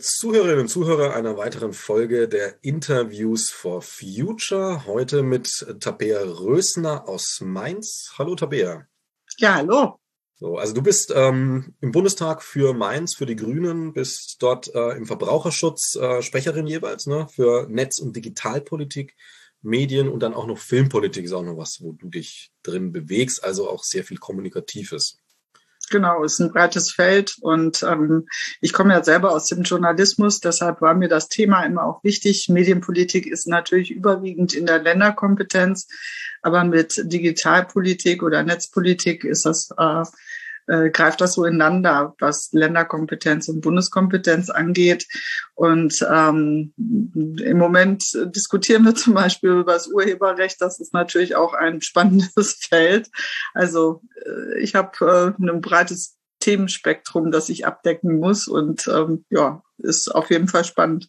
Zuhörerinnen und Zuhörer einer weiteren Folge der Interviews for Future. Heute mit Tabea Rösner aus Mainz. Hallo Tabea. Ja, hallo. So, also du bist ähm, im Bundestag für Mainz, für die Grünen, bist dort äh, im Verbraucherschutz äh, Sprecherin jeweils, ne, für Netz- und Digitalpolitik, Medien und dann auch noch Filmpolitik ist auch noch was, wo du dich drin bewegst, also auch sehr viel Kommunikatives. Genau, ist ein breites Feld und ähm, ich komme ja selber aus dem Journalismus, deshalb war mir das Thema immer auch wichtig. Medienpolitik ist natürlich überwiegend in der Länderkompetenz, aber mit Digitalpolitik oder Netzpolitik ist das äh, äh, greift das so ineinander, was Länderkompetenz und Bundeskompetenz angeht. Und ähm, im Moment diskutieren wir zum Beispiel über das Urheberrecht. Das ist natürlich auch ein spannendes Feld. Also äh, ich habe äh, ein breites Themenspektrum, das ich abdecken muss. Und ähm, ja, ist auf jeden Fall spannend.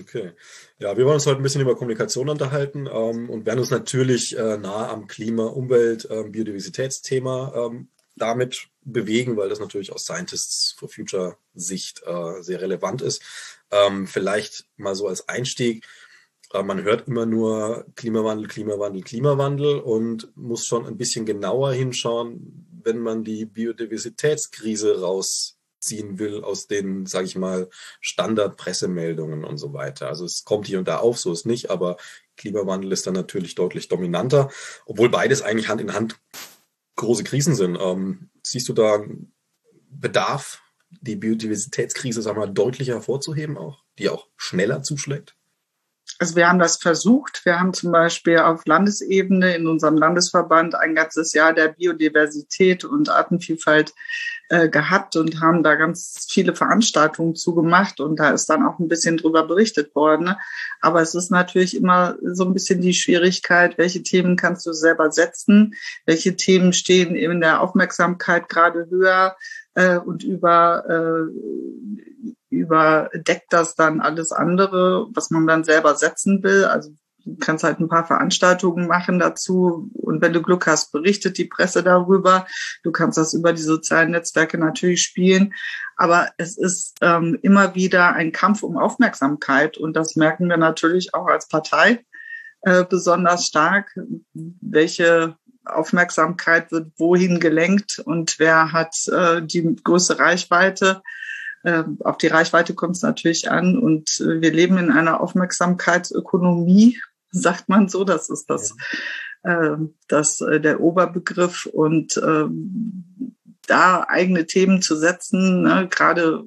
Okay. Ja, wir wollen uns heute ein bisschen über Kommunikation unterhalten ähm, und werden uns natürlich äh, nah am Klima, Umwelt, ähm, Biodiversitätsthema ähm, damit bewegen, weil das natürlich aus Scientists for Future Sicht äh, sehr relevant ist. Ähm, vielleicht mal so als Einstieg. Äh, man hört immer nur Klimawandel, Klimawandel, Klimawandel und muss schon ein bisschen genauer hinschauen, wenn man die Biodiversitätskrise rausziehen will aus den, sage ich mal, Standardpressemeldungen und so weiter. Also es kommt hier und da auf, so ist nicht, aber Klimawandel ist dann natürlich deutlich dominanter, obwohl beides eigentlich Hand in Hand große Krisen sind. Ähm, siehst du da Bedarf, die Biodiversitätskrise sagen wir, deutlicher hervorzuheben auch, die auch schneller zuschlägt? Also wir haben das versucht. Wir haben zum Beispiel auf Landesebene in unserem Landesverband ein ganzes Jahr der Biodiversität und Artenvielfalt äh, gehabt und haben da ganz viele Veranstaltungen zugemacht und da ist dann auch ein bisschen drüber berichtet worden. Aber es ist natürlich immer so ein bisschen die Schwierigkeit, welche Themen kannst du selber setzen, welche Themen stehen in der Aufmerksamkeit gerade höher äh, und über äh, überdeckt das dann alles andere, was man dann selber setzen will. Also kannst halt ein paar Veranstaltungen machen dazu. Und wenn du Glück hast, berichtet die Presse darüber. Du kannst das über die sozialen Netzwerke natürlich spielen, aber es ist ähm, immer wieder ein Kampf um Aufmerksamkeit. Und das merken wir natürlich auch als Partei äh, besonders stark, welche Aufmerksamkeit wird wohin gelenkt und wer hat äh, die größte Reichweite. Äh, auf die Reichweite kommt es natürlich an. Und äh, wir leben in einer Aufmerksamkeitsökonomie, sagt man so. Das ist das, äh, das äh, der Oberbegriff. Und äh, da eigene Themen zu setzen, ne, gerade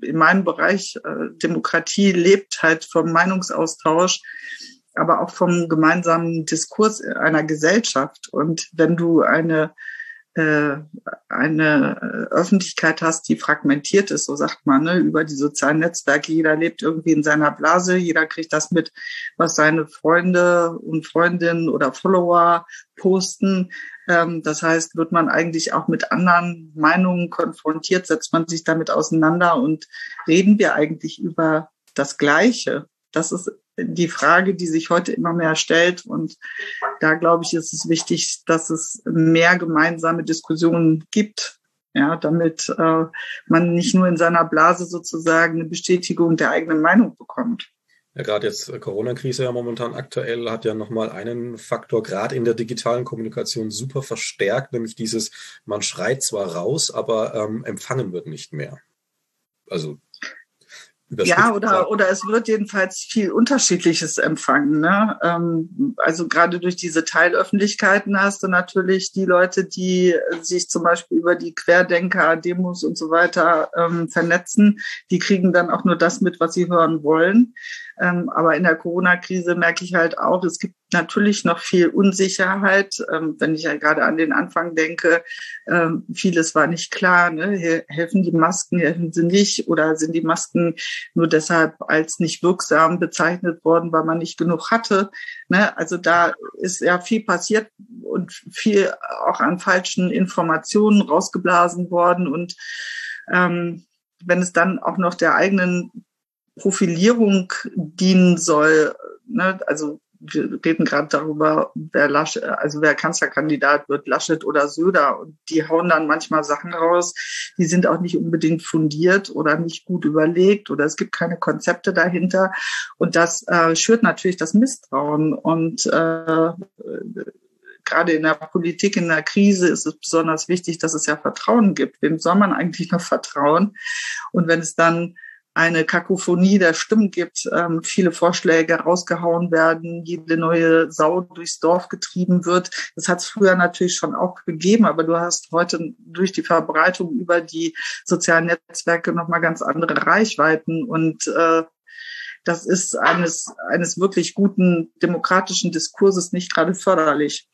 in meinem Bereich äh, Demokratie lebt halt vom Meinungsaustausch, aber auch vom gemeinsamen Diskurs einer Gesellschaft. Und wenn du eine eine äh, Öffentlichkeit hast, die fragmentiert ist, so sagt man, ne, über die sozialen Netzwerke. Jeder lebt irgendwie in seiner Blase, jeder kriegt das mit, was seine Freunde und Freundinnen oder Follower posten. Ähm, das heißt, wird man eigentlich auch mit anderen Meinungen konfrontiert, setzt man sich damit auseinander und reden wir eigentlich über das Gleiche. Das ist die Frage, die sich heute immer mehr stellt. Und da glaube ich, ist es wichtig, dass es mehr gemeinsame Diskussionen gibt, ja, damit äh, man nicht nur in seiner Blase sozusagen eine Bestätigung der eigenen Meinung bekommt. Ja, gerade jetzt äh, Corona-Krise ja momentan aktuell hat ja nochmal einen Faktor gerade in der digitalen Kommunikation super verstärkt, nämlich dieses, man schreit zwar raus, aber ähm, empfangen wird nicht mehr. Also ja, oder, oder es wird jedenfalls viel Unterschiedliches empfangen. Ne? Ähm, also gerade durch diese Teilöffentlichkeiten hast du natürlich die Leute, die sich zum Beispiel über die Querdenker, Demos und so weiter ähm, vernetzen, die kriegen dann auch nur das mit, was sie hören wollen. Ähm, aber in der Corona-Krise merke ich halt auch, es gibt natürlich noch viel Unsicherheit. Ähm, wenn ich ja gerade an den Anfang denke, ähm, vieles war nicht klar. Ne? Helfen die Masken, helfen sie nicht? Oder sind die Masken nur deshalb als nicht wirksam bezeichnet worden, weil man nicht genug hatte? Ne? Also da ist ja viel passiert und viel auch an falschen Informationen rausgeblasen worden. Und ähm, wenn es dann auch noch der eigenen Profilierung dienen soll. Ne? Also wir reden gerade darüber, wer Laschet, also wer Kanzlerkandidat wird, Laschet oder Söder. Und die hauen dann manchmal Sachen raus, die sind auch nicht unbedingt fundiert oder nicht gut überlegt oder es gibt keine Konzepte dahinter. Und das äh, schürt natürlich das Misstrauen. Und äh, gerade in der Politik, in der Krise ist es besonders wichtig, dass es ja Vertrauen gibt. Wem soll man eigentlich noch vertrauen? Und wenn es dann eine Kakophonie der Stimmen gibt, ähm, viele Vorschläge rausgehauen werden, jede neue Sau durchs Dorf getrieben wird. Das hat es früher natürlich schon auch gegeben, aber du hast heute durch die Verbreitung über die sozialen Netzwerke nochmal ganz andere Reichweiten und äh, das ist eines, eines wirklich guten demokratischen Diskurses nicht gerade förderlich.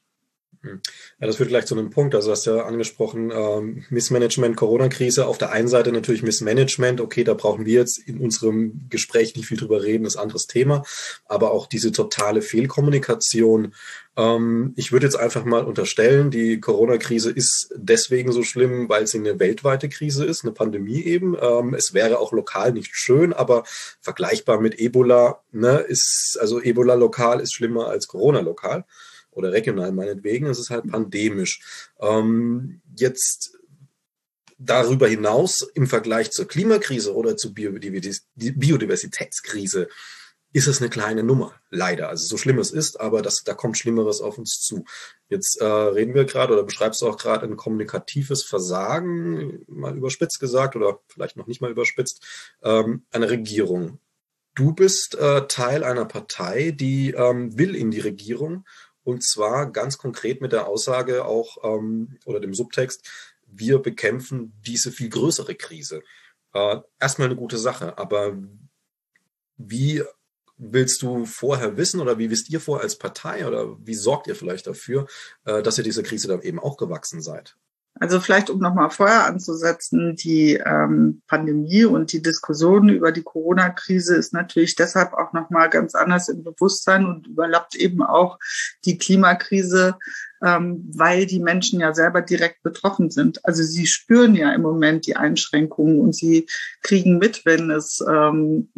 Hm. Ja, das führt gleich zu einem Punkt. Also, du hast ja angesprochen, ähm, Missmanagement, Corona-Krise. Auf der einen Seite natürlich Missmanagement. Okay, da brauchen wir jetzt in unserem Gespräch nicht viel drüber reden, ist ein anderes Thema. Aber auch diese totale Fehlkommunikation. Ähm, ich würde jetzt einfach mal unterstellen, die Corona-Krise ist deswegen so schlimm, weil sie eine weltweite Krise ist, eine Pandemie eben. Ähm, es wäre auch lokal nicht schön, aber vergleichbar mit Ebola, ne, ist, also Ebola lokal ist schlimmer als Corona lokal oder regional meinetwegen, es ist halt pandemisch. Ähm, jetzt darüber hinaus im Vergleich zur Klimakrise oder zur Biodiversitätskrise ist es eine kleine Nummer, leider. Also so schlimm es ist, aber das, da kommt Schlimmeres auf uns zu. Jetzt äh, reden wir gerade oder beschreibst du auch gerade ein kommunikatives Versagen, mal überspitzt gesagt oder vielleicht noch nicht mal überspitzt, ähm, einer Regierung. Du bist äh, Teil einer Partei, die ähm, will in die Regierung und zwar ganz konkret mit der Aussage auch ähm, oder dem Subtext, wir bekämpfen diese viel größere Krise. Äh, erstmal eine gute Sache, aber wie willst du vorher wissen oder wie wisst ihr vor als Partei oder wie sorgt ihr vielleicht dafür, äh, dass ihr dieser Krise dann eben auch gewachsen seid? Also vielleicht, um nochmal Feuer anzusetzen, die ähm, Pandemie und die Diskussion über die Corona-Krise ist natürlich deshalb auch nochmal ganz anders im Bewusstsein und überlappt eben auch die Klimakrise ähm, weil die Menschen ja selber direkt betroffen sind. Also sie spüren ja im Moment die Einschränkungen und sie kriegen mit, wenn es ähm,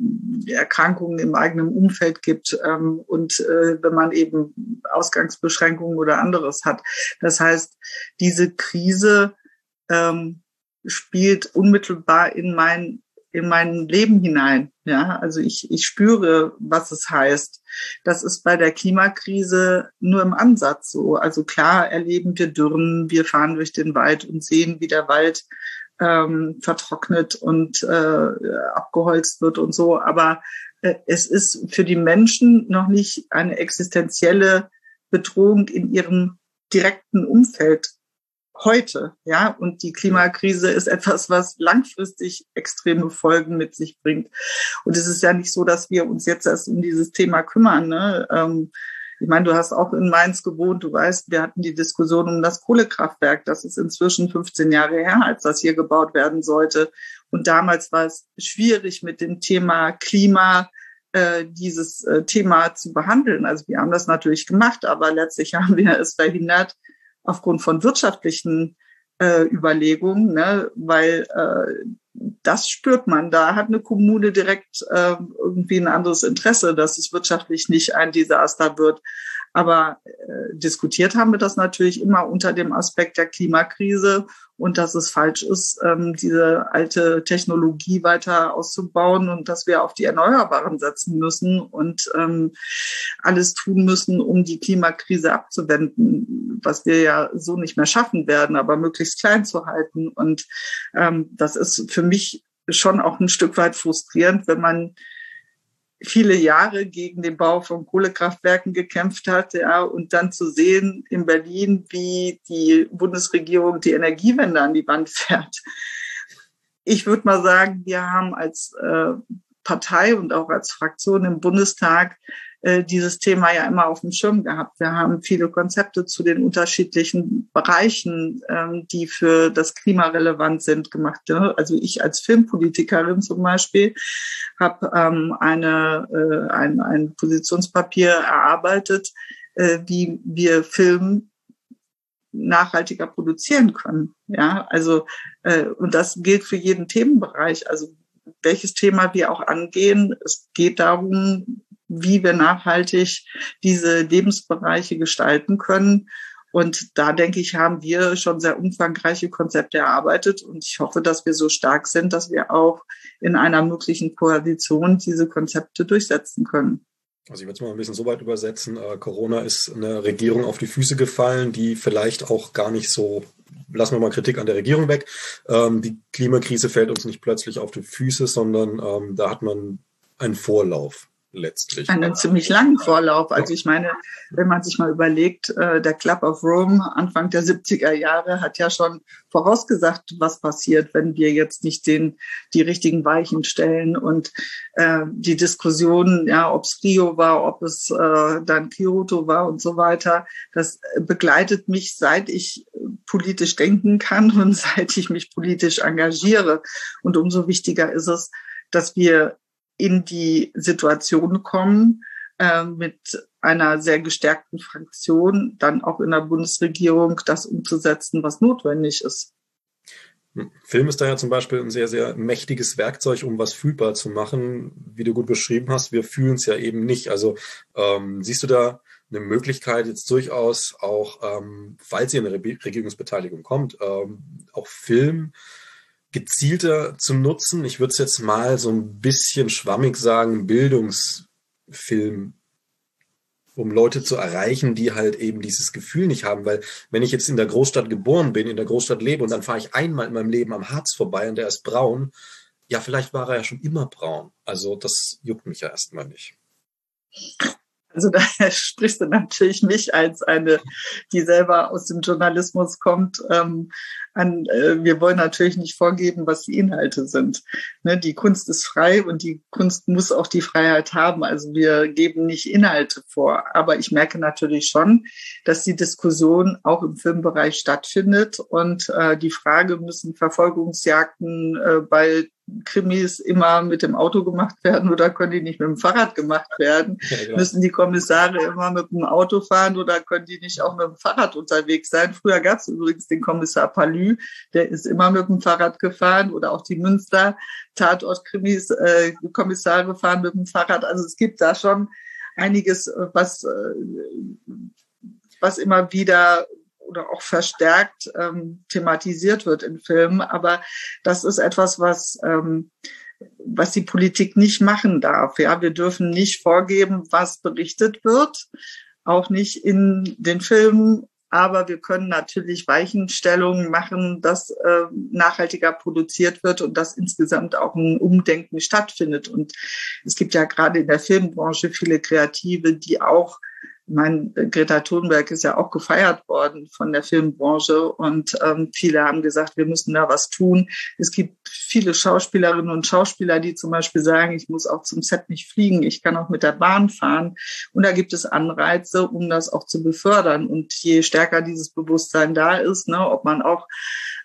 Erkrankungen im eigenen Umfeld gibt ähm, und äh, wenn man eben Ausgangsbeschränkungen oder anderes hat. Das heißt, diese Krise ähm, spielt unmittelbar in mein in mein Leben hinein. Ja, also ich, ich spüre, was es heißt. Das ist bei der Klimakrise nur im Ansatz so. Also klar erleben wir Dürren, wir fahren durch den Wald und sehen, wie der Wald ähm, vertrocknet und äh, abgeholzt wird und so. Aber äh, es ist für die Menschen noch nicht eine existenzielle Bedrohung in ihrem direkten Umfeld heute, ja. Und die Klimakrise ist etwas, was langfristig extreme Folgen mit sich bringt. Und es ist ja nicht so, dass wir uns jetzt erst um dieses Thema kümmern. Ne? Ähm, ich meine, du hast auch in Mainz gewohnt, du weißt, wir hatten die Diskussion um das Kohlekraftwerk. Das ist inzwischen 15 Jahre her, als das hier gebaut werden sollte. Und damals war es schwierig mit dem Thema Klima, äh, dieses äh, Thema zu behandeln. Also wir haben das natürlich gemacht, aber letztlich haben wir es verhindert, aufgrund von wirtschaftlichen äh, Überlegungen, ne? weil äh, das spürt man. Da hat eine Kommune direkt äh, irgendwie ein anderes Interesse, dass es wirtschaftlich nicht ein Desaster wird. Aber äh, diskutiert haben wir das natürlich immer unter dem Aspekt der Klimakrise und dass es falsch ist, ähm, diese alte Technologie weiter auszubauen und dass wir auf die Erneuerbaren setzen müssen und ähm, alles tun müssen, um die Klimakrise abzuwenden, was wir ja so nicht mehr schaffen werden, aber möglichst klein zu halten. Und ähm, das ist für mich schon auch ein Stück weit frustrierend, wenn man viele Jahre gegen den Bau von Kohlekraftwerken gekämpft hat, ja, und dann zu sehen in Berlin, wie die Bundesregierung die Energiewende an die Wand fährt. Ich würde mal sagen, wir haben als äh, Partei und auch als Fraktion im Bundestag äh, dieses Thema ja immer auf dem Schirm gehabt. Wir haben viele Konzepte zu den unterschiedlichen Bereichen, ähm, die für das Klima relevant sind, gemacht. Also ich als Filmpolitikerin zum Beispiel habe ähm, eine, äh, ein, ein Positionspapier erarbeitet, äh, wie wir Film nachhaltiger produzieren können. Ja, also äh, und das gilt für jeden Themenbereich. Also welches Thema wir auch angehen, es geht darum, wie wir nachhaltig diese Lebensbereiche gestalten können. Und da denke ich, haben wir schon sehr umfangreiche Konzepte erarbeitet. Und ich hoffe, dass wir so stark sind, dass wir auch in einer möglichen Koalition diese Konzepte durchsetzen können. Also ich würde es mal ein bisschen so weit übersetzen. Äh, Corona ist eine Regierung auf die Füße gefallen, die vielleicht auch gar nicht so, lassen wir mal Kritik an der Regierung weg. Ähm, die Klimakrise fällt uns nicht plötzlich auf die Füße, sondern ähm, da hat man einen Vorlauf letztlich. Einen ziemlich langen Vorlauf. Also ich meine, wenn man sich mal überlegt, äh, der Club of Rome Anfang der 70er Jahre hat ja schon vorausgesagt, was passiert, wenn wir jetzt nicht den, die richtigen Weichen stellen und äh, die Diskussion, ja, ob es Rio war, ob es äh, dann Kyoto war und so weiter, das begleitet mich, seit ich politisch denken kann und seit ich mich politisch engagiere. Und umso wichtiger ist es, dass wir in die Situation kommen, äh, mit einer sehr gestärkten Fraktion dann auch in der Bundesregierung das umzusetzen, was notwendig ist. Film ist da ja zum Beispiel ein sehr, sehr mächtiges Werkzeug, um was fühlbar zu machen. Wie du gut beschrieben hast, wir fühlen es ja eben nicht. Also ähm, siehst du da eine Möglichkeit jetzt durchaus auch, ähm, falls ihr eine Re Regierungsbeteiligung kommt, ähm, auch Film gezielter zu nutzen. Ich würde es jetzt mal so ein bisschen schwammig sagen, Bildungsfilm, um Leute zu erreichen, die halt eben dieses Gefühl nicht haben. Weil wenn ich jetzt in der Großstadt geboren bin, in der Großstadt lebe und dann fahre ich einmal in meinem Leben am Harz vorbei und der ist braun, ja, vielleicht war er ja schon immer braun. Also das juckt mich ja erstmal nicht. Also da sprichst du natürlich mich als eine, die selber aus dem Journalismus kommt, ähm, an. Äh, wir wollen natürlich nicht vorgeben, was die Inhalte sind. Ne, die Kunst ist frei und die Kunst muss auch die Freiheit haben. Also wir geben nicht Inhalte vor. Aber ich merke natürlich schon, dass die Diskussion auch im Filmbereich stattfindet und äh, die Frage, müssen Verfolgungsjagden äh, bei Krimis immer mit dem Auto gemacht werden oder können die nicht mit dem Fahrrad gemacht werden? Ja, genau. Müssen die Kommissare immer mit dem Auto fahren oder können die nicht auch mit dem Fahrrad unterwegs sein? Früher gab es übrigens den Kommissar Palü, der ist immer mit dem Fahrrad gefahren oder auch die Münster Tatort-Krimis, äh, Kommissare fahren mit dem Fahrrad. Also es gibt da schon einiges, was, äh, was immer wieder oder auch verstärkt ähm, thematisiert wird in Filmen. Aber das ist etwas, was ähm, was die Politik nicht machen darf. Ja, wir dürfen nicht vorgeben, was berichtet wird, auch nicht in den Filmen. Aber wir können natürlich Weichenstellungen machen, dass äh, nachhaltiger produziert wird und dass insgesamt auch ein Umdenken stattfindet. Und es gibt ja gerade in der Filmbranche viele Kreative, die auch mein Greta Thunberg ist ja auch gefeiert worden von der Filmbranche und ähm, viele haben gesagt, wir müssen da was tun. Es gibt viele Schauspielerinnen und Schauspieler, die zum Beispiel sagen, ich muss auch zum Set nicht fliegen, ich kann auch mit der Bahn fahren. Und da gibt es Anreize, um das auch zu befördern. Und je stärker dieses Bewusstsein da ist, ne, ob man auch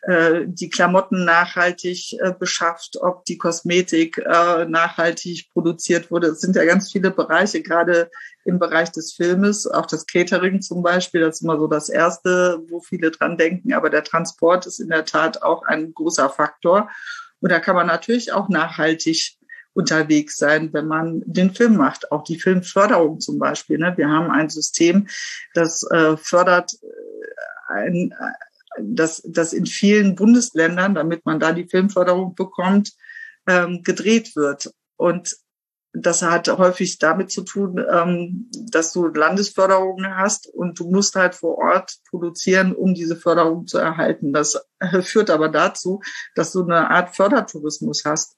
äh, die Klamotten nachhaltig äh, beschafft, ob die Kosmetik äh, nachhaltig produziert wurde. Es sind ja ganz viele Bereiche, gerade im Bereich des Filmes, auch das Catering zum Beispiel, das ist immer so das Erste, wo viele dran denken, aber der Transport ist in der Tat auch ein großer Faktor. Und da kann man natürlich auch nachhaltig unterwegs sein, wenn man den Film macht. Auch die Filmförderung zum Beispiel. Ne? Wir haben ein System, das äh, fördert ein, dass, dass in vielen Bundesländern, damit man da die Filmförderung bekommt, ähm, gedreht wird. Und das hat häufig damit zu tun, ähm, dass du Landesförderungen hast und du musst halt vor Ort produzieren, um diese Förderung zu erhalten. Das führt aber dazu, dass du eine Art Fördertourismus hast.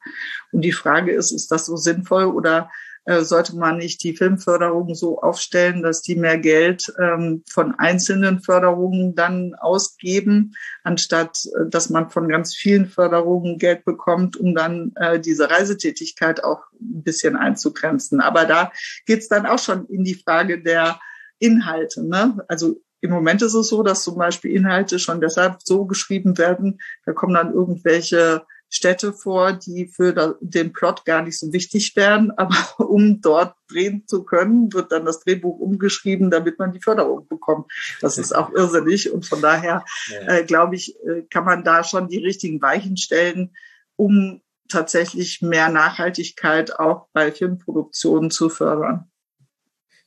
Und die Frage ist, ist das so sinnvoll oder sollte man nicht die Filmförderung so aufstellen, dass die mehr Geld ähm, von einzelnen Förderungen dann ausgeben, anstatt äh, dass man von ganz vielen Förderungen Geld bekommt, um dann äh, diese Reisetätigkeit auch ein bisschen einzugrenzen. Aber da geht's dann auch schon in die Frage der Inhalte. Ne? Also im Moment ist es so, dass zum Beispiel Inhalte schon deshalb so geschrieben werden, da kommen dann irgendwelche Städte vor, die für den Plot gar nicht so wichtig wären, aber um dort drehen zu können, wird dann das Drehbuch umgeschrieben, damit man die Förderung bekommt. Das ist auch irrsinnig und von daher äh, glaube ich, äh, kann man da schon die richtigen Weichen stellen, um tatsächlich mehr Nachhaltigkeit auch bei Filmproduktionen zu fördern.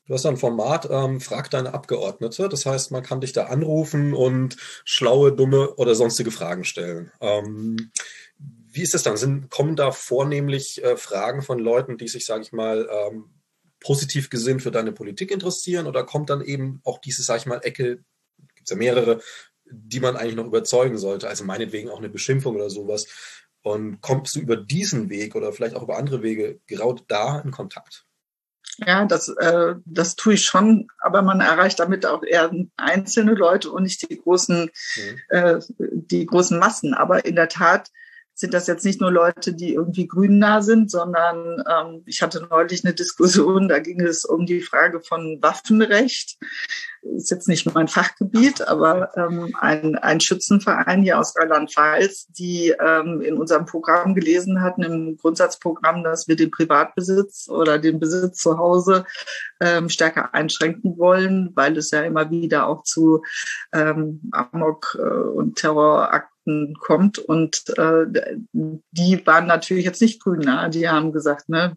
Du hast ein Format, ähm, frag deine Abgeordnete. Das heißt, man kann dich da anrufen und schlaue, dumme oder sonstige Fragen stellen. Ähm, wie ist das dann? Sind, kommen da vornehmlich äh, Fragen von Leuten, die sich, sage ich mal, ähm, positiv gesinnt für deine Politik interessieren? Oder kommt dann eben auch diese, sage ich mal, Ecke, gibt es ja mehrere, die man eigentlich noch überzeugen sollte? Also meinetwegen auch eine Beschimpfung oder sowas. Und kommst du über diesen Weg oder vielleicht auch über andere Wege gerade da in Kontakt? Ja, das, äh, das tue ich schon, aber man erreicht damit auch eher einzelne Leute und nicht die großen, mhm. äh, die großen Massen. Aber in der Tat sind das jetzt nicht nur Leute, die irgendwie grünnah sind, sondern ähm, ich hatte neulich eine Diskussion, da ging es um die Frage von Waffenrecht. Ist jetzt nicht mein Fachgebiet, aber ähm, ein, ein Schützenverein hier aus Rheinland-Pfalz, die ähm, in unserem Programm gelesen hatten, im Grundsatzprogramm, dass wir den Privatbesitz oder den Besitz zu Hause ähm, stärker einschränken wollen, weil es ja immer wieder auch zu ähm, Amok- äh, und Terrorakten kommt. Und äh, die waren natürlich jetzt nicht grün. Ne? Die haben gesagt, ne,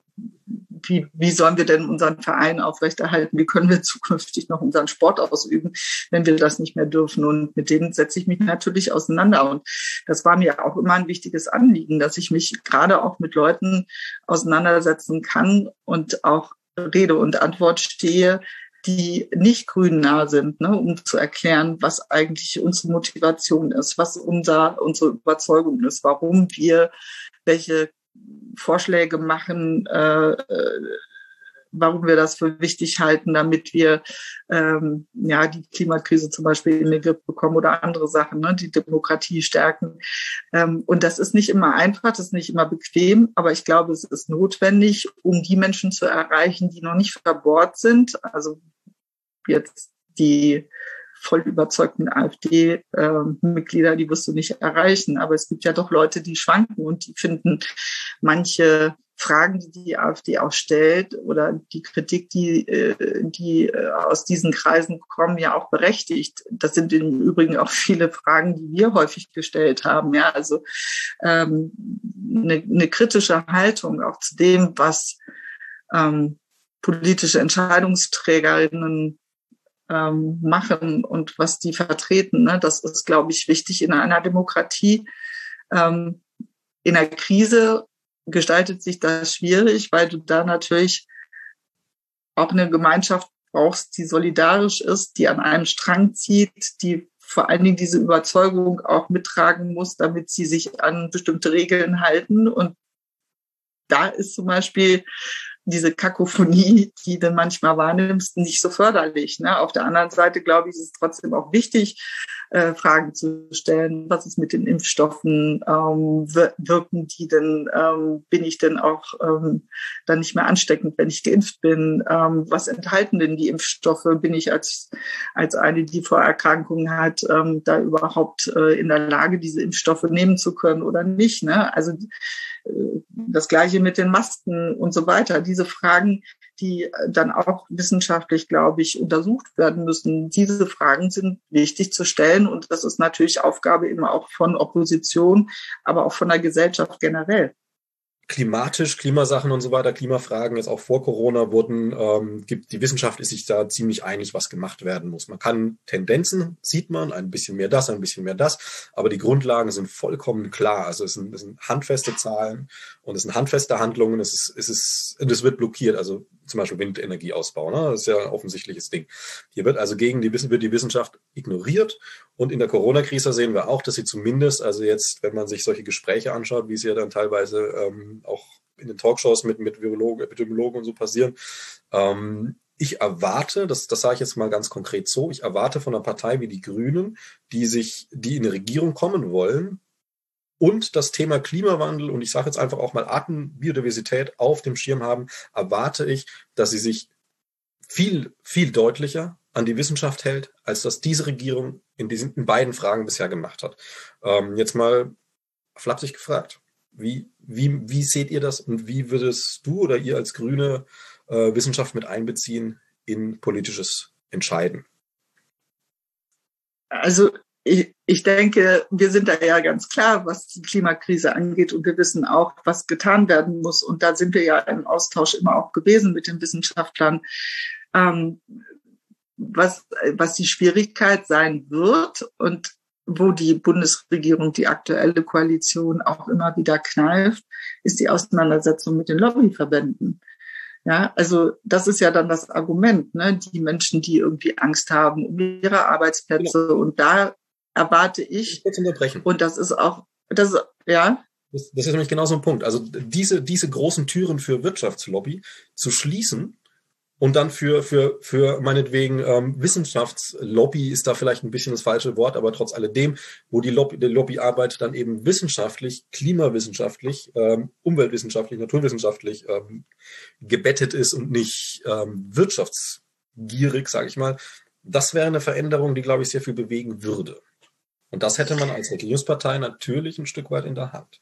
wie, wie sollen wir denn unseren Verein aufrechterhalten? Wie können wir zukünftig noch unseren Sport ausüben, wenn wir das nicht mehr dürfen? Und mit denen setze ich mich natürlich auseinander. Und das war mir auch immer ein wichtiges Anliegen, dass ich mich gerade auch mit Leuten auseinandersetzen kann und auch Rede und Antwort stehe, die nicht grünnah sind, ne, um zu erklären, was eigentlich unsere Motivation ist, was unser, unsere Überzeugung ist, warum wir welche Vorschläge machen, äh, äh warum wir das für wichtig halten, damit wir ähm, ja die Klimakrise zum Beispiel in den Griff bekommen oder andere Sachen, ne, die Demokratie stärken. Ähm, und das ist nicht immer einfach, das ist nicht immer bequem, aber ich glaube, es ist notwendig, um die Menschen zu erreichen, die noch nicht verbohrt sind. Also jetzt die voll überzeugten AfD-Mitglieder, äh, die wirst du nicht erreichen. Aber es gibt ja doch Leute, die schwanken und die finden manche Fragen, die die AfD auch stellt oder die Kritik, die, äh, die äh, aus diesen Kreisen kommen, ja auch berechtigt. Das sind im Übrigen auch viele Fragen, die wir häufig gestellt haben. Ja, also ähm, eine, eine kritische Haltung auch zu dem, was ähm, politische Entscheidungsträgerinnen ähm, machen und was die vertreten. Ne? Das ist, glaube ich, wichtig in einer Demokratie. Ähm, in der Krise gestaltet sich das schwierig, weil du da natürlich auch eine Gemeinschaft brauchst, die solidarisch ist, die an einem Strang zieht, die vor allen Dingen diese Überzeugung auch mittragen muss, damit sie sich an bestimmte Regeln halten. Und da ist zum Beispiel diese Kakophonie, die du manchmal wahrnimmst, nicht so förderlich. Ne? Auf der anderen Seite, glaube ich, ist es trotzdem auch wichtig, äh, Fragen zu stellen. Was ist mit den Impfstoffen? Ähm, wirken die denn? Ähm, bin ich denn auch ähm, dann nicht mehr ansteckend, wenn ich geimpft bin? Ähm, was enthalten denn die Impfstoffe? Bin ich als, als eine, die Vorerkrankungen hat, ähm, da überhaupt äh, in der Lage, diese Impfstoffe nehmen zu können oder nicht? Ne? Also äh, das Gleiche mit den Masken und so weiter. Diese Fragen, die dann auch wissenschaftlich, glaube ich, untersucht werden müssen. Diese Fragen sind wichtig zu stellen und das ist natürlich Aufgabe immer auch von Opposition, aber auch von der Gesellschaft generell klimatisch, Klimasachen und so weiter, Klimafragen jetzt auch vor Corona wurden, ähm, gibt, die Wissenschaft ist sich da ziemlich einig, was gemacht werden muss. Man kann Tendenzen, sieht man, ein bisschen mehr das, ein bisschen mehr das, aber die Grundlagen sind vollkommen klar. Also es sind, es sind handfeste Zahlen und es sind handfeste Handlungen, es ist, es ist, es wird blockiert, also zum Beispiel Windenergieausbau, ne? das ist ja ein offensichtliches Ding. Hier wird also gegen die, wird die Wissenschaft ignoriert und in der Corona-Krise sehen wir auch, dass sie zumindest, also jetzt, wenn man sich solche Gespräche anschaut, wie sie ja dann teilweise ähm, auch in den Talkshows mit, mit Virologen, Epidemiologen und so passieren, ähm, ich erwarte, das, das sage ich jetzt mal ganz konkret so, ich erwarte von einer Partei wie die Grünen, die sich, die in eine Regierung kommen wollen, und das Thema Klimawandel und ich sage jetzt einfach auch mal Artenbiodiversität auf dem Schirm haben, erwarte ich, dass sie sich viel, viel deutlicher an die Wissenschaft hält, als das diese Regierung in diesen in beiden Fragen bisher gemacht hat. Ähm, jetzt mal flapsig gefragt. Wie, wie, wie seht ihr das und wie würdest du oder ihr als Grüne äh, Wissenschaft mit einbeziehen in politisches Entscheiden? Also ich, ich denke, wir sind da ja ganz klar, was die Klimakrise angeht und wir wissen auch, was getan werden muss. Und da sind wir ja im Austausch immer auch gewesen mit den Wissenschaftlern. Ähm, was, was die Schwierigkeit sein wird und wo die Bundesregierung, die aktuelle Koalition auch immer wieder kneift, ist die Auseinandersetzung mit den Lobbyverbänden. Ja, also das ist ja dann das Argument, ne? die Menschen, die irgendwie Angst haben um ihre Arbeitsplätze. Genau. Und da erwarte ich, ich unterbrechen. und das ist auch, das, ja. Das, das ist nämlich genau so ein Punkt. Also diese, diese großen Türen für Wirtschaftslobby zu schließen, und dann für, für, für meinetwegen ähm, Wissenschaftslobby ist da vielleicht ein bisschen das falsche Wort, aber trotz alledem, wo die, Lobby, die Lobbyarbeit dann eben wissenschaftlich, klimawissenschaftlich, ähm, umweltwissenschaftlich, naturwissenschaftlich ähm, gebettet ist und nicht ähm, wirtschaftsgierig, sage ich mal, das wäre eine Veränderung, die, glaube ich, sehr viel bewegen würde. Und das hätte man als Regierungspartei natürlich ein Stück weit in der Hand.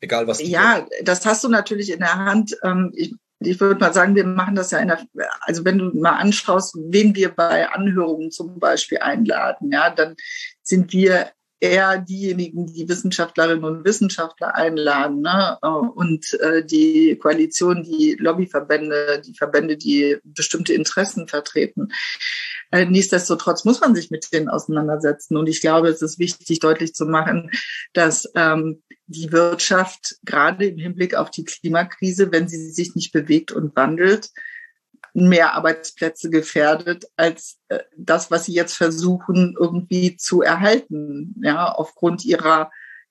Egal was. Ja, das hast du natürlich in der Hand. Ähm, ich ich würde mal sagen, wir machen das ja in der, also wenn du mal anschaust, wen wir bei Anhörungen zum Beispiel einladen, ja, dann sind wir eher diejenigen, die Wissenschaftlerinnen und Wissenschaftler einladen, ne? und äh, die Koalition, die Lobbyverbände, die Verbände, die bestimmte Interessen vertreten. Äh, nichtsdestotrotz muss man sich mit denen auseinandersetzen. Und ich glaube, es ist wichtig, deutlich zu machen, dass ähm, die Wirtschaft gerade im Hinblick auf die Klimakrise, wenn sie sich nicht bewegt und wandelt, mehr Arbeitsplätze gefährdet als äh, das, was sie jetzt versuchen irgendwie zu erhalten, ja, aufgrund ihrer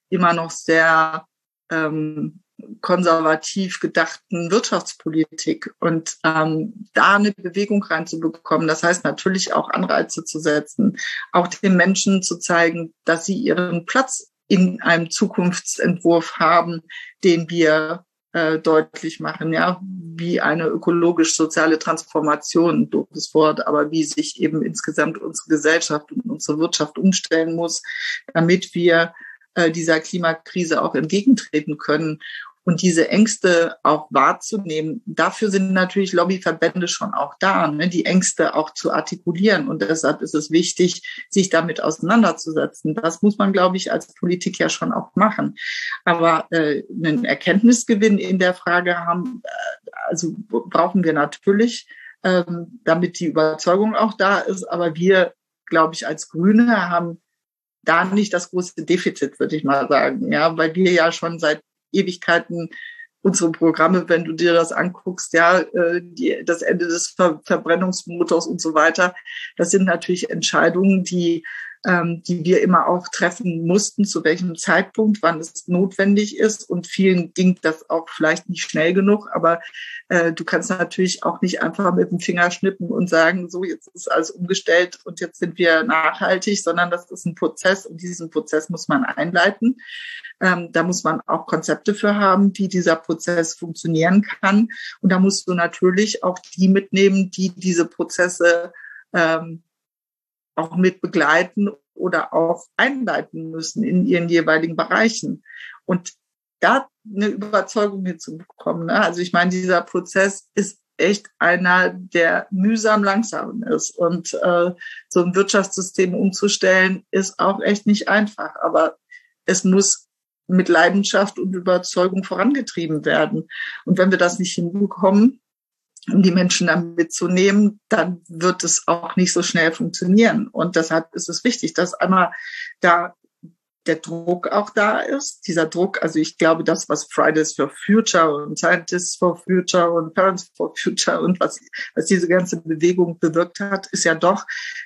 immer noch sehr ähm, konservativ gedachten Wirtschaftspolitik und ähm, da eine Bewegung reinzubekommen. Das heißt natürlich auch Anreize zu setzen, auch den Menschen zu zeigen, dass sie ihren Platz in einem Zukunftsentwurf haben, den wir äh, deutlich machen, ja, wie eine ökologisch-soziale Transformation, doofes Wort, aber wie sich eben insgesamt unsere Gesellschaft und unsere Wirtschaft umstellen muss, damit wir äh, dieser Klimakrise auch entgegentreten können und diese Ängste auch wahrzunehmen. Dafür sind natürlich Lobbyverbände schon auch da, ne, die Ängste auch zu artikulieren. Und deshalb ist es wichtig, sich damit auseinanderzusetzen. Das muss man, glaube ich, als Politik ja schon auch machen. Aber äh, einen Erkenntnisgewinn in der Frage haben, äh, also brauchen wir natürlich, ähm, damit die Überzeugung auch da ist. Aber wir, glaube ich, als Grüne haben da nicht das große Defizit, würde ich mal sagen, ja, weil wir ja schon seit Ewigkeiten unsere Programme, wenn du dir das anguckst, ja, äh, die, das Ende des Ver Verbrennungsmotors und so weiter, das sind natürlich Entscheidungen, die ähm, die wir immer auch treffen mussten, zu welchem Zeitpunkt, wann es notwendig ist. Und vielen ging das auch vielleicht nicht schnell genug, aber äh, du kannst natürlich auch nicht einfach mit dem Finger schnippen und sagen, so, jetzt ist alles umgestellt und jetzt sind wir nachhaltig, sondern das ist ein Prozess und diesen Prozess muss man einleiten. Ähm, da muss man auch Konzepte für haben, wie dieser Prozess funktionieren kann. Und da musst du natürlich auch die mitnehmen, die diese Prozesse ähm, auch mit begleiten oder auch einleiten müssen in ihren jeweiligen Bereichen. Und da eine Überzeugung hinzubekommen. Ne? Also ich meine, dieser Prozess ist echt einer, der mühsam langsam ist. Und äh, so ein Wirtschaftssystem umzustellen, ist auch echt nicht einfach. Aber es muss mit Leidenschaft und Überzeugung vorangetrieben werden. Und wenn wir das nicht hinbekommen, um die Menschen dann mitzunehmen, dann wird es auch nicht so schnell funktionieren. Und deshalb ist es wichtig, dass einmal da der Druck auch da ist. Dieser Druck, also ich glaube, das, was Fridays for Future und Scientists for Future und Parents for Future und was, was diese ganze Bewegung bewirkt hat, ist ja doch,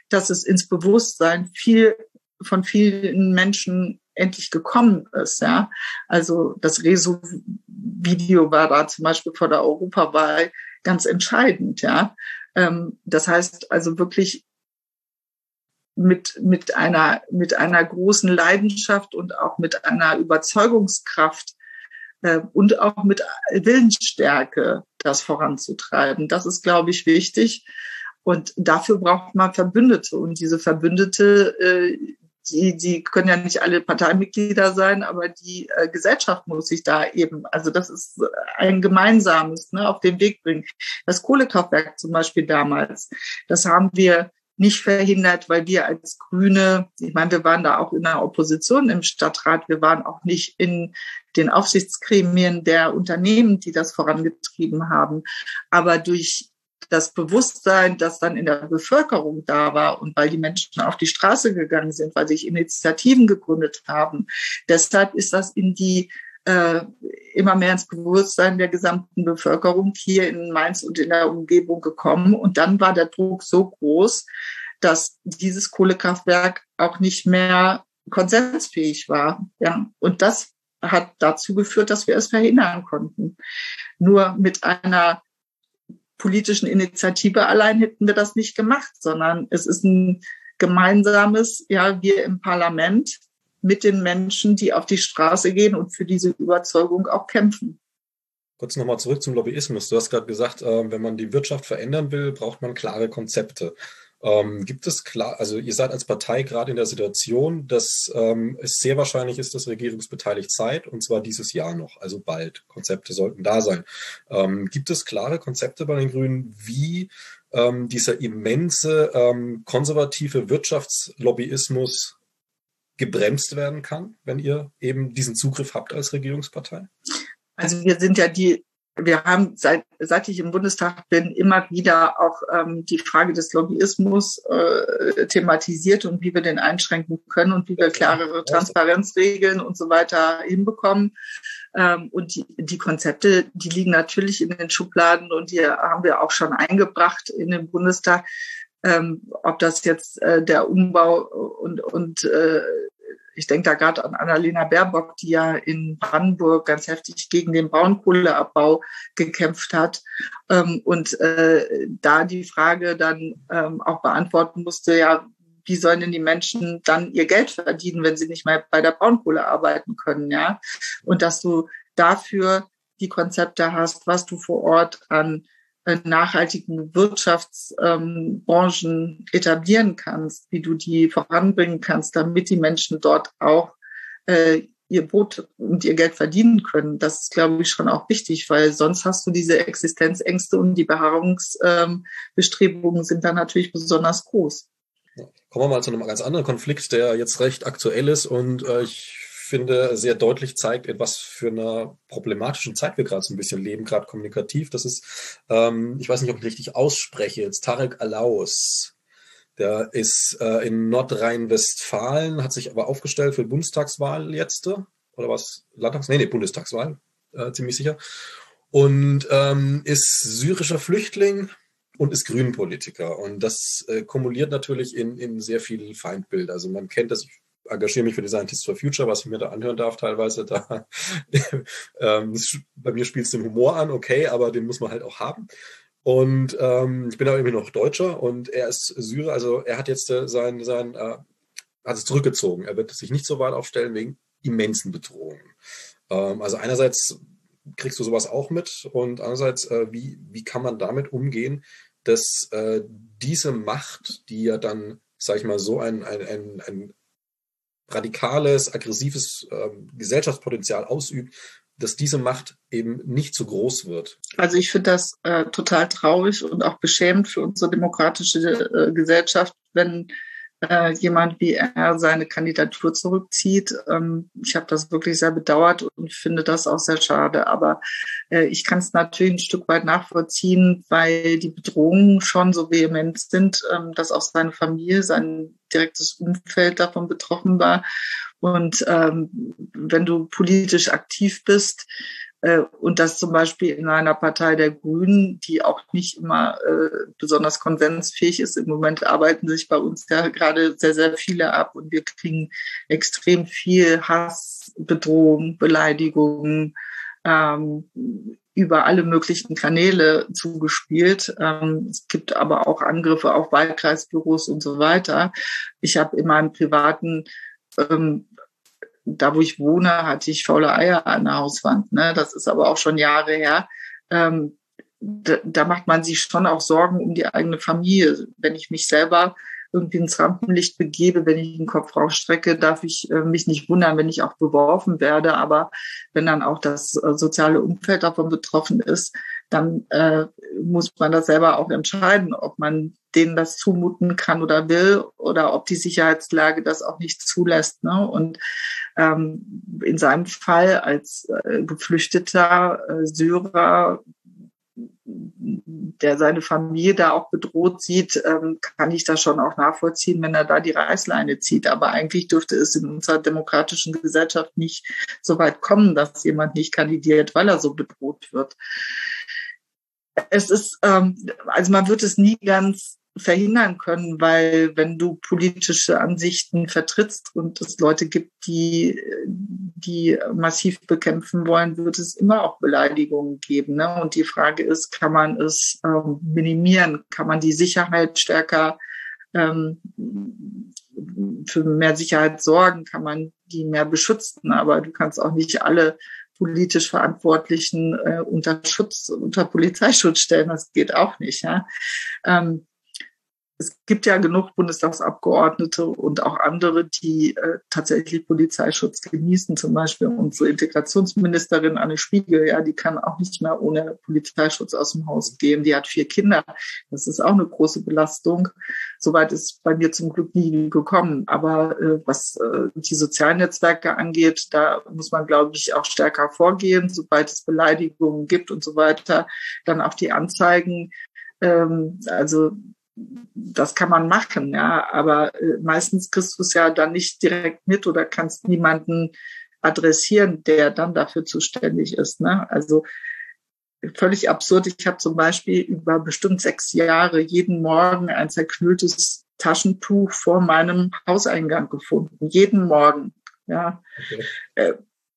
dass es ins Bewusstsein viel von vielen Menschen endlich gekommen ist. Ja, also das Rezo-Video war da zum Beispiel vor der Europawahl ganz entscheidend, ja. Ähm, das heißt also wirklich mit, mit einer, mit einer großen Leidenschaft und auch mit einer Überzeugungskraft äh, und auch mit Willensstärke das voranzutreiben. Das ist, glaube ich, wichtig. Und dafür braucht man Verbündete. Und diese Verbündete, äh, die, die können ja nicht alle Parteimitglieder sein, aber die äh, Gesellschaft muss sich da eben, also das ist ein gemeinsames, ne, auf den Weg bringen. Das Kohlekraftwerk zum Beispiel damals, das haben wir nicht verhindert, weil wir als Grüne, ich meine, wir waren da auch in der Opposition im Stadtrat, wir waren auch nicht in den Aufsichtsgremien der Unternehmen, die das vorangetrieben haben. Aber durch das Bewusstsein, das dann in der Bevölkerung da war und weil die Menschen auf die Straße gegangen sind, weil sich Initiativen gegründet haben, deshalb ist das in die äh, immer mehr ins Bewusstsein der gesamten Bevölkerung hier in Mainz und in der Umgebung gekommen. Und dann war der Druck so groß, dass dieses Kohlekraftwerk auch nicht mehr konsensfähig war. Ja, und das hat dazu geführt, dass wir es verhindern konnten. Nur mit einer politischen Initiative allein hätten wir das nicht gemacht, sondern es ist ein gemeinsames, ja, wir im Parlament mit den Menschen, die auf die Straße gehen und für diese Überzeugung auch kämpfen. Kurz nochmal zurück zum Lobbyismus. Du hast gerade gesagt, äh, wenn man die Wirtschaft verändern will, braucht man klare Konzepte. Ähm, gibt es klar, also ihr seid als Partei gerade in der Situation, dass ähm, es sehr wahrscheinlich ist, dass regierungsbeteiligt seid, und zwar dieses Jahr noch, also bald. Konzepte sollten da sein. Ähm, gibt es klare Konzepte bei den Grünen, wie ähm, dieser immense ähm, konservative Wirtschaftslobbyismus gebremst werden kann, wenn ihr eben diesen Zugriff habt als Regierungspartei? Also wir sind ja die wir haben seit, seit ich im Bundestag bin immer wieder auch ähm, die Frage des Lobbyismus äh, thematisiert und wie wir den einschränken können und wie wir klarere Transparenzregeln und so weiter hinbekommen. Ähm, und die, die Konzepte, die liegen natürlich in den Schubladen und die haben wir auch schon eingebracht in den Bundestag. Ähm, ob das jetzt äh, der Umbau und, und äh, ich denke da gerade an Annalena Baerbock, die ja in Brandenburg ganz heftig gegen den Braunkohleabbau gekämpft hat ähm, und äh, da die Frage dann ähm, auch beantworten musste, ja, wie sollen denn die Menschen dann ihr Geld verdienen, wenn sie nicht mehr bei der Braunkohle arbeiten können, ja? Und dass du dafür die Konzepte hast, was du vor Ort an nachhaltigen Wirtschaftsbranchen ähm, etablieren kannst, wie du die voranbringen kannst, damit die Menschen dort auch äh, ihr Brot und ihr Geld verdienen können. Das ist, glaube ich, schon auch wichtig, weil sonst hast du diese Existenzängste und die Beharrungsbestrebungen ähm, sind dann natürlich besonders groß. Kommen wir mal zu einem ganz anderen Konflikt, der jetzt recht aktuell ist und äh, ich finde, sehr deutlich zeigt, in was für einer problematischen Zeit wir gerade so ein bisschen leben, gerade kommunikativ. Das ist, ähm, ich weiß nicht, ob ich richtig ausspreche, jetzt Tarek Alaus. Der ist äh, in Nordrhein-Westfalen, hat sich aber aufgestellt für Bundestagswahl jetzt. Oder was? Landtags? Nee, nee, Bundestagswahl, äh, ziemlich sicher. Und ähm, ist syrischer Flüchtling, und ist Grünenpolitiker. Und das äh, kumuliert natürlich in, in sehr viel Feindbild. Also man kennt das, ich engagiere mich für Scientists for Future, was ich mir da anhören darf teilweise. Da, ähm, bei mir spielt es den Humor an, okay, aber den muss man halt auch haben. Und ähm, ich bin aber irgendwie noch Deutscher und er ist Syrer, also er hat jetzt äh, sein, sein äh, hat es zurückgezogen. Er wird sich nicht so weit aufstellen wegen immensen Bedrohungen. Ähm, also einerseits kriegst du sowas auch mit und andererseits, äh, wie, wie kann man damit umgehen, dass äh, diese Macht, die ja dann, sag ich mal, so ein, ein, ein, ein radikales, aggressives äh, Gesellschaftspotenzial ausübt, dass diese Macht eben nicht zu groß wird. Also ich finde das äh, total traurig und auch beschämend für unsere demokratische äh, Gesellschaft, wenn äh, jemand wie er seine Kandidatur zurückzieht. Ähm, ich habe das wirklich sehr bedauert und finde das auch sehr schade. Aber äh, ich kann es natürlich ein Stück weit nachvollziehen, weil die Bedrohungen schon so vehement sind, ähm, dass auch seine Familie, sein direktes Umfeld davon betroffen war. Und ähm, wenn du politisch aktiv bist, und das zum Beispiel in einer Partei der Grünen, die auch nicht immer äh, besonders konsensfähig ist. Im Moment arbeiten sich bei uns ja gerade sehr, sehr viele ab und wir kriegen extrem viel Hass, Bedrohung, Beleidigungen ähm, über alle möglichen Kanäle zugespielt. Ähm, es gibt aber auch Angriffe auf Wahlkreisbüros und so weiter. Ich habe in meinem privaten ähm, da wo ich wohne, hatte ich faule Eier an der Hauswand. Ne? Das ist aber auch schon Jahre her. Ähm, da, da macht man sich schon auch Sorgen um die eigene Familie. Wenn ich mich selber irgendwie ins Rampenlicht begebe, wenn ich den Kopf rausstrecke, darf ich äh, mich nicht wundern, wenn ich auch beworfen werde. Aber wenn dann auch das äh, soziale Umfeld davon betroffen ist, dann äh, muss man das selber auch entscheiden, ob man denen das zumuten kann oder will oder ob die Sicherheitslage das auch nicht zulässt. Ne? Und ähm, in seinem Fall als äh, geflüchteter äh, Syrer der seine Familie da auch bedroht sieht, ähm, kann ich das schon auch nachvollziehen, wenn er da die Reißleine zieht. Aber eigentlich dürfte es in unserer demokratischen Gesellschaft nicht so weit kommen, dass jemand nicht kandidiert, weil er so bedroht wird. Es ist, ähm, also man wird es nie ganz verhindern können, weil wenn du politische Ansichten vertrittst und es Leute gibt, die, die massiv bekämpfen wollen, wird es immer auch Beleidigungen geben. Ne? Und die Frage ist, kann man es ähm, minimieren? Kann man die Sicherheit stärker ähm, für mehr Sicherheit sorgen? Kann man die mehr beschützen? Aber du kannst auch nicht alle politisch Verantwortlichen äh, unter Schutz, unter Polizeischutz stellen. Das geht auch nicht. Ja? Ähm, es gibt ja genug Bundestagsabgeordnete und auch andere, die äh, tatsächlich Polizeischutz genießen. Zum Beispiel unsere Integrationsministerin Anne Spiegel, ja, die kann auch nicht mehr ohne Polizeischutz aus dem Haus gehen. Die hat vier Kinder. Das ist auch eine große Belastung. Soweit ist bei mir zum Glück nie gekommen. Aber äh, was äh, die sozialen Netzwerke angeht, da muss man, glaube ich, auch stärker vorgehen, sobald es Beleidigungen gibt und so weiter. Dann auch die Anzeigen ähm, also das kann man machen, ja, aber äh, meistens kriegst du es ja dann nicht direkt mit oder kannst niemanden adressieren, der dann dafür zuständig ist. Ne? Also völlig absurd. Ich habe zum Beispiel über bestimmt sechs Jahre jeden Morgen ein zerknülltes Taschentuch vor meinem Hauseingang gefunden. Jeden Morgen. Ja, okay. Äh,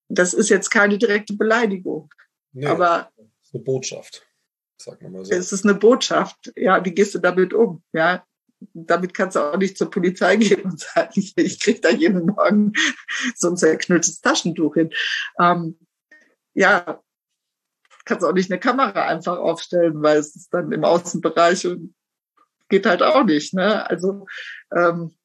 das ist jetzt keine direkte Beleidigung, nee, aber eine Botschaft. Wir mal so. Es ist eine Botschaft. Ja, wie gehst du damit um? Ja, damit kannst du auch nicht zur Polizei gehen und sagen, ich krieg da jeden Morgen so ein zerknülltes Taschentuch hin. Ähm, ja, kannst auch nicht eine Kamera einfach aufstellen, weil es ist dann im Außenbereich und geht halt auch nicht. Ne? Also ähm,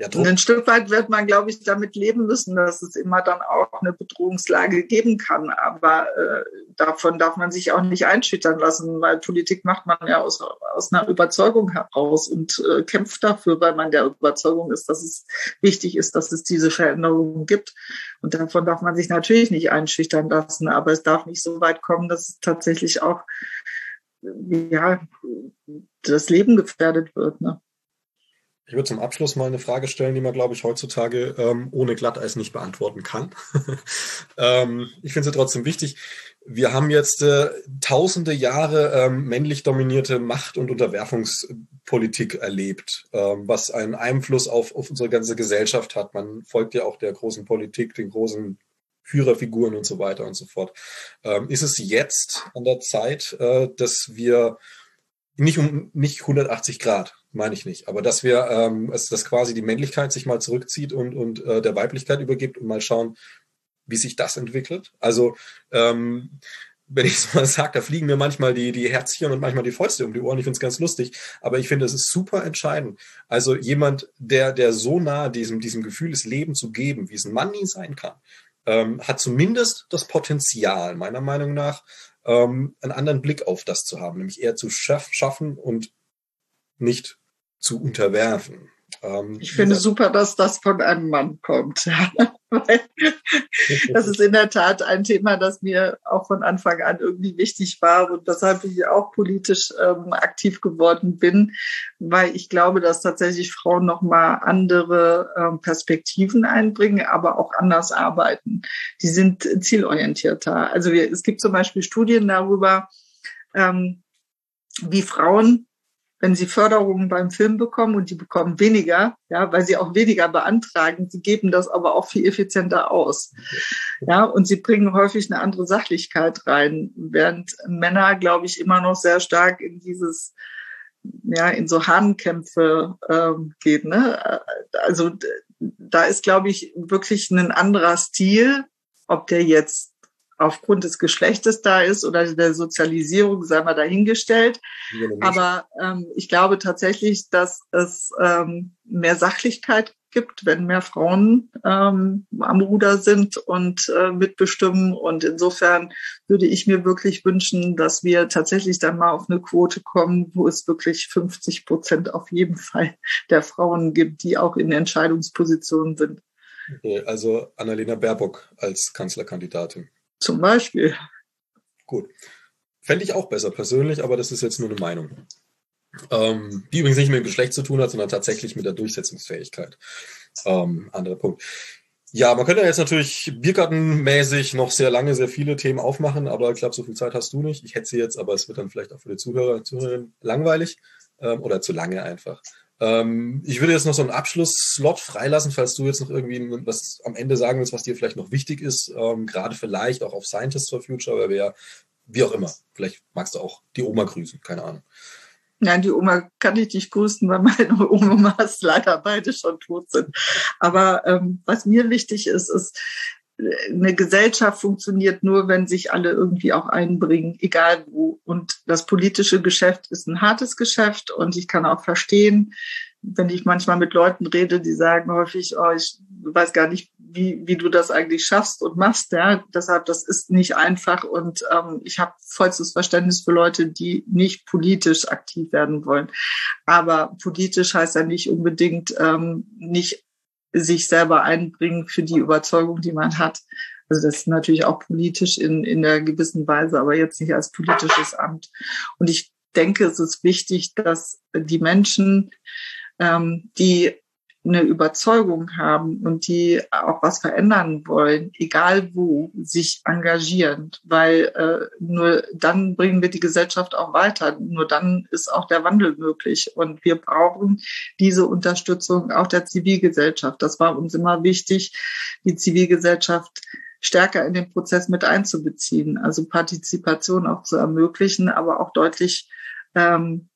ja, und ein Stück weit wird man, glaube ich, damit leben müssen, dass es immer dann auch eine Bedrohungslage geben kann. Aber äh, davon darf man sich auch nicht einschüchtern lassen, weil Politik macht man ja aus, aus einer Überzeugung heraus und äh, kämpft dafür, weil man der Überzeugung ist, dass es wichtig ist, dass es diese Veränderungen gibt. Und davon darf man sich natürlich nicht einschüchtern lassen. Aber es darf nicht so weit kommen, dass es tatsächlich auch ja, das Leben gefährdet wird. Ne? Ich würde zum Abschluss mal eine Frage stellen, die man, glaube ich, heutzutage ähm, ohne Glatteis nicht beantworten kann. ähm, ich finde sie trotzdem wichtig. Wir haben jetzt äh, tausende Jahre ähm, männlich dominierte Macht- und Unterwerfungspolitik erlebt, ähm, was einen Einfluss auf, auf unsere ganze Gesellschaft hat. Man folgt ja auch der großen Politik, den großen Führerfiguren und so weiter und so fort. Ähm, ist es jetzt an der Zeit, äh, dass wir nicht um nicht 180 Grad, meine ich nicht, aber dass wir, ähm, dass quasi die Männlichkeit sich mal zurückzieht und, und äh, der Weiblichkeit übergibt und mal schauen, wie sich das entwickelt. Also ähm, wenn ich es mal sage, da fliegen mir manchmal die, die Herzchen und manchmal die Fäuste um die Ohren. Ich finde es ganz lustig. Aber ich finde, es ist super entscheidend. Also jemand, der, der so nah diesem, diesem Gefühl ist, Leben zu geben, wie es ein Mann nie sein kann, ähm, hat zumindest das Potenzial, meiner Meinung nach, ähm, einen anderen Blick auf das zu haben, nämlich eher zu schaff, schaffen und nicht zu unterwerfen. Ähm, ich finde super, dass das von einem Mann kommt. das ist in der Tat ein Thema, das mir auch von Anfang an irgendwie wichtig war und weshalb ich auch politisch ähm, aktiv geworden bin, weil ich glaube, dass tatsächlich Frauen nochmal andere ähm, Perspektiven einbringen, aber auch anders arbeiten. Die sind zielorientierter. Also wir, es gibt zum Beispiel Studien darüber, ähm, wie Frauen wenn sie Förderungen beim Film bekommen und die bekommen weniger, ja, weil sie auch weniger beantragen, sie geben das aber auch viel effizienter aus. Ja, und sie bringen häufig eine andere Sachlichkeit rein, während Männer, glaube ich, immer noch sehr stark in dieses ja, in so Hahnkämpfe ähm, geht. Ne? Also da ist, glaube ich, wirklich ein anderer Stil, ob der jetzt aufgrund des Geschlechtes da ist oder der Sozialisierung, sei mal dahingestellt. Aber ähm, ich glaube tatsächlich, dass es ähm, mehr Sachlichkeit gibt, wenn mehr Frauen ähm, am Ruder sind und äh, mitbestimmen. Und insofern würde ich mir wirklich wünschen, dass wir tatsächlich dann mal auf eine Quote kommen, wo es wirklich 50 Prozent auf jeden Fall der Frauen gibt, die auch in Entscheidungspositionen sind. Okay, also Annalena Baerbock als Kanzlerkandidatin. Zum Beispiel. Gut. Fände ich auch besser persönlich, aber das ist jetzt nur eine Meinung. Ähm, die übrigens nicht mit dem Geschlecht zu tun hat, sondern tatsächlich mit der Durchsetzungsfähigkeit. Ähm, anderer Punkt. Ja, man könnte jetzt natürlich Biergartenmäßig noch sehr lange, sehr viele Themen aufmachen, aber ich glaube, so viel Zeit hast du nicht. Ich hätte sie jetzt, aber es wird dann vielleicht auch für die Zuhörer, Zuhörerinnen langweilig ähm, oder zu lange einfach. Ähm, ich würde jetzt noch so einen Abschlussslot freilassen, falls du jetzt noch irgendwie was am Ende sagen willst, was dir vielleicht noch wichtig ist, ähm, gerade vielleicht auch auf Scientists for Future, weil wir ja, wie auch immer, vielleicht magst du auch die Oma grüßen, keine Ahnung. Nein, die Oma kann ich nicht grüßen, weil meine Omas leider beide schon tot sind. Aber ähm, was mir wichtig ist, ist, eine Gesellschaft funktioniert nur, wenn sich alle irgendwie auch einbringen, egal wo. Und das politische Geschäft ist ein hartes Geschäft und ich kann auch verstehen, wenn ich manchmal mit Leuten rede, die sagen häufig, oh, ich weiß gar nicht, wie, wie du das eigentlich schaffst und machst. Ja, deshalb, das ist nicht einfach und ähm, ich habe vollstes Verständnis für Leute, die nicht politisch aktiv werden wollen. Aber politisch heißt ja nicht unbedingt ähm, nicht sich selber einbringen für die Überzeugung, die man hat. Also das ist natürlich auch politisch in, in der gewissen Weise, aber jetzt nicht als politisches Amt. Und ich denke, es ist wichtig, dass die Menschen, ähm, die eine Überzeugung haben und die auch was verändern wollen, egal wo, sich engagieren, weil äh, nur dann bringen wir die Gesellschaft auch weiter. Nur dann ist auch der Wandel möglich. Und wir brauchen diese Unterstützung auch der Zivilgesellschaft. Das war uns immer wichtig, die Zivilgesellschaft stärker in den Prozess mit einzubeziehen, also Partizipation auch zu ermöglichen, aber auch deutlich ähm,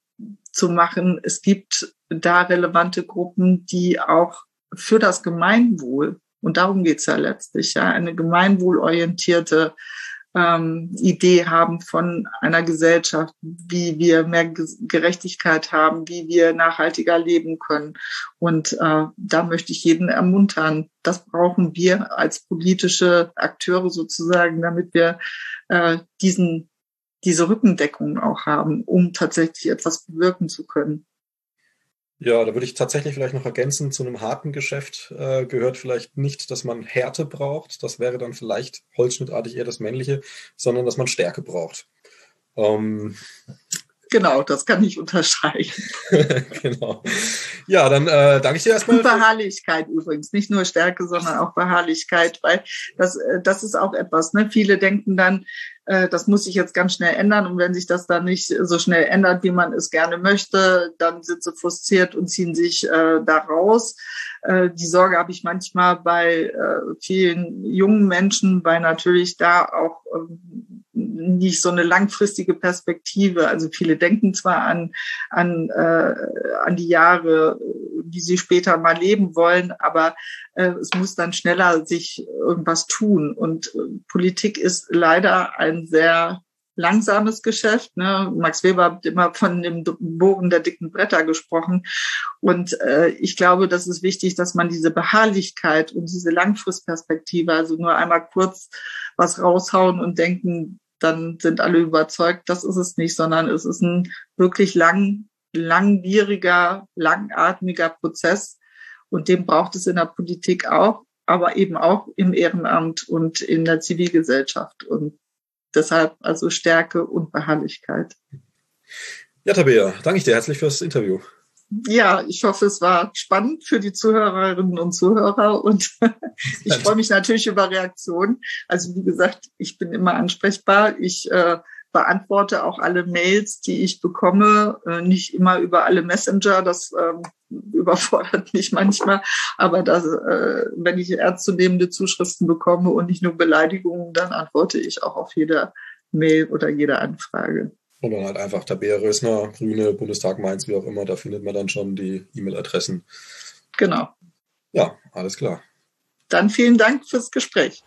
zu machen, es gibt da relevante Gruppen, die auch für das Gemeinwohl, und darum geht's ja letztlich, ja, eine gemeinwohlorientierte ähm, Idee haben von einer Gesellschaft, wie wir mehr Gerechtigkeit haben, wie wir nachhaltiger leben können. Und äh, da möchte ich jeden ermuntern. Das brauchen wir als politische Akteure sozusagen, damit wir äh, diesen diese Rückendeckung auch haben, um tatsächlich etwas bewirken zu können. Ja, da würde ich tatsächlich vielleicht noch ergänzen, zu einem harten Geschäft äh, gehört vielleicht nicht, dass man Härte braucht, das wäre dann vielleicht holzschnittartig eher das Männliche, sondern dass man Stärke braucht. Ähm, Genau, das kann ich unterschreiben. genau. Ja, dann äh, danke ich dir erstmal. Beharrlichkeit übrigens, nicht nur Stärke, sondern auch Beharrlichkeit, weil das, äh, das ist auch etwas. Ne? Viele denken dann, äh, das muss sich jetzt ganz schnell ändern und wenn sich das dann nicht so schnell ändert, wie man es gerne möchte, dann sind sie frustriert und ziehen sich äh, da raus. Äh, die Sorge habe ich manchmal bei äh, vielen jungen Menschen, weil natürlich da auch ähm, nicht so eine langfristige Perspektive. Also viele denken zwar an, an, äh, an die Jahre, die sie später mal leben wollen, aber äh, es muss dann schneller sich irgendwas tun. Und äh, Politik ist leider ein sehr langsames Geschäft. Ne? Max Weber hat immer von dem Bogen der dicken Bretter gesprochen. Und äh, ich glaube, das ist wichtig, dass man diese Beharrlichkeit und diese Langfristperspektive, also nur einmal kurz was raushauen und denken, dann sind alle überzeugt, das ist es nicht, sondern es ist ein wirklich lang, langwieriger, langatmiger Prozess. Und den braucht es in der Politik auch, aber eben auch im Ehrenamt und in der Zivilgesellschaft. Und deshalb also Stärke und Beharrlichkeit. Ja, Tabea, danke ich dir herzlich fürs Interview ja, ich hoffe, es war spannend für die Zuhörerinnen und Zuhörer und ich freue mich natürlich über Reaktionen. Also wie gesagt, ich bin immer ansprechbar. Ich äh, beantworte auch alle Mails, die ich bekomme, äh, nicht immer über alle Messenger. Das äh, überfordert mich manchmal. Aber das, äh, wenn ich ernstzunehmende Zuschriften bekomme und nicht nur Beleidigungen, dann antworte ich auch auf jede Mail oder jede Anfrage. Und dann halt einfach Tabea Rösner, Grüne, Bundestag Mainz, wie auch immer, da findet man dann schon die E-Mail-Adressen. Genau. Ja, alles klar. Dann vielen Dank fürs Gespräch.